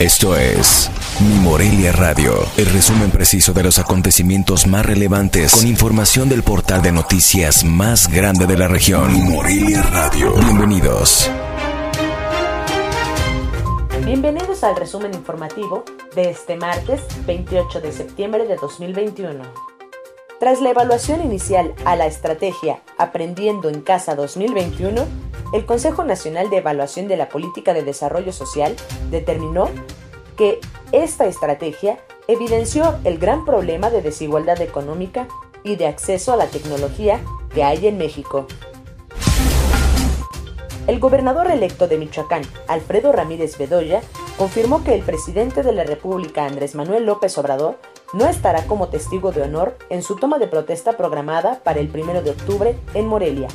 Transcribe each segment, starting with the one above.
Esto es Mi Morelia Radio, el resumen preciso de los acontecimientos más relevantes con información del portal de noticias más grande de la región. Mi Morelia Radio. Bienvenidos. Bienvenidos al resumen informativo de este martes 28 de septiembre de 2021. Tras la evaluación inicial a la estrategia Aprendiendo en Casa 2021, el Consejo Nacional de Evaluación de la Política de Desarrollo Social determinó que esta estrategia evidenció el gran problema de desigualdad económica y de acceso a la tecnología que hay en México. El gobernador electo de Michoacán, Alfredo Ramírez Bedoya, confirmó que el presidente de la República, Andrés Manuel López Obrador, no estará como testigo de honor en su toma de protesta programada para el 1 de octubre en Morelia,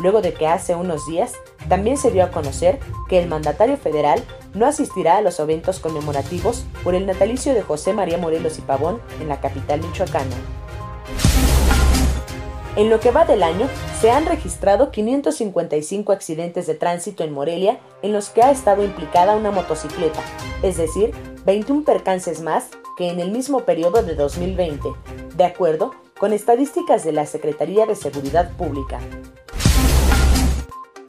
luego de que hace unos días también se dio a conocer que el mandatario federal no asistirá a los eventos conmemorativos por el natalicio de José María Morelos y Pavón en la capital michoacana. En lo que va del año, se han registrado 555 accidentes de tránsito en Morelia en los que ha estado implicada una motocicleta, es decir, 21 percances más que en el mismo periodo de 2020, de acuerdo con estadísticas de la Secretaría de Seguridad Pública.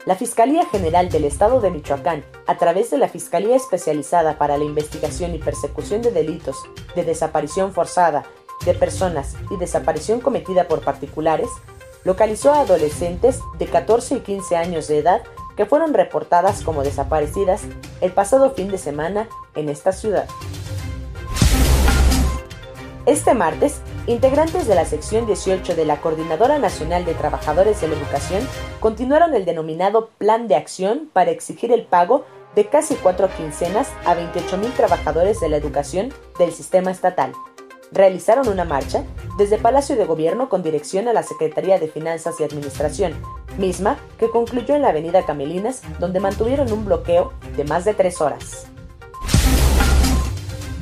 La Fiscalía General del Estado de Michoacán, a través de la Fiscalía Especializada para la Investigación y Persecución de Delitos de Desaparición Forzada de Personas y Desaparición Cometida por Particulares, localizó a adolescentes de 14 y 15 años de edad que fueron reportadas como desaparecidas el pasado fin de semana en esta ciudad. Este martes, integrantes de la sección 18 de la Coordinadora Nacional de Trabajadores de la Educación continuaron el denominado Plan de Acción para exigir el pago de casi cuatro quincenas a 28.000 trabajadores de la educación del sistema estatal. Realizaron una marcha desde Palacio de Gobierno con dirección a la Secretaría de Finanzas y Administración, misma que concluyó en la Avenida Camelinas, donde mantuvieron un bloqueo de más de tres horas.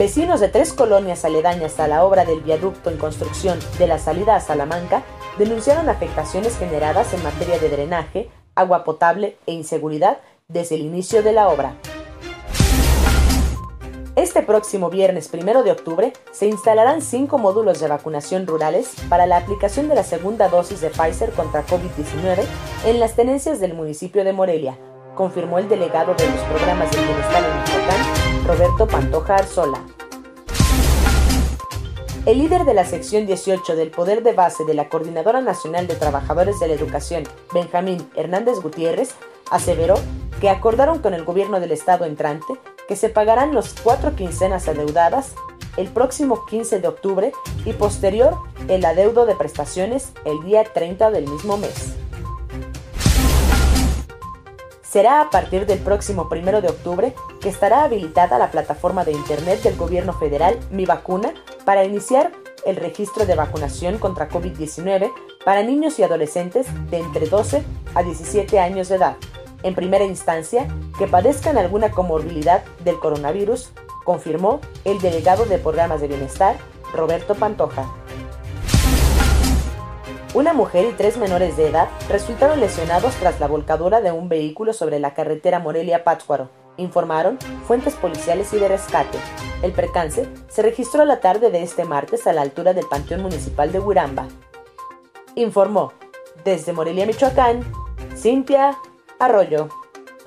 Vecinos de tres colonias aledañas a la obra del viaducto en construcción de la salida a Salamanca denunciaron afectaciones generadas en materia de drenaje, agua potable e inseguridad desde el inicio de la obra. Este próximo viernes 1 de octubre se instalarán cinco módulos de vacunación rurales para la aplicación de la segunda dosis de Pfizer contra COVID-19 en las tenencias del municipio de Morelia, confirmó el delegado de los programas de bienestar Roberto Pantoja Arzola. El líder de la sección 18 del Poder de Base de la Coordinadora Nacional de Trabajadores de la Educación, Benjamín Hernández Gutiérrez, aseveró que acordaron con el gobierno del estado entrante que se pagarán los cuatro quincenas adeudadas el próximo 15 de octubre y posterior el adeudo de prestaciones el día 30 del mismo mes. Será a partir del próximo 1 de octubre que estará habilitada la plataforma de Internet del Gobierno Federal Mi Vacuna para iniciar el registro de vacunación contra COVID-19 para niños y adolescentes de entre 12 a 17 años de edad. En primera instancia, que padezcan alguna comorbilidad del coronavirus, confirmó el delegado de programas de bienestar, Roberto Pantoja. Una mujer y tres menores de edad resultaron lesionados tras la volcadura de un vehículo sobre la carretera Morelia-Pátzcuaro, informaron fuentes policiales y de rescate. El percance se registró la tarde de este martes a la altura del Panteón Municipal de Huiramba. Informó, desde Morelia, Michoacán, Cintia Arroyo.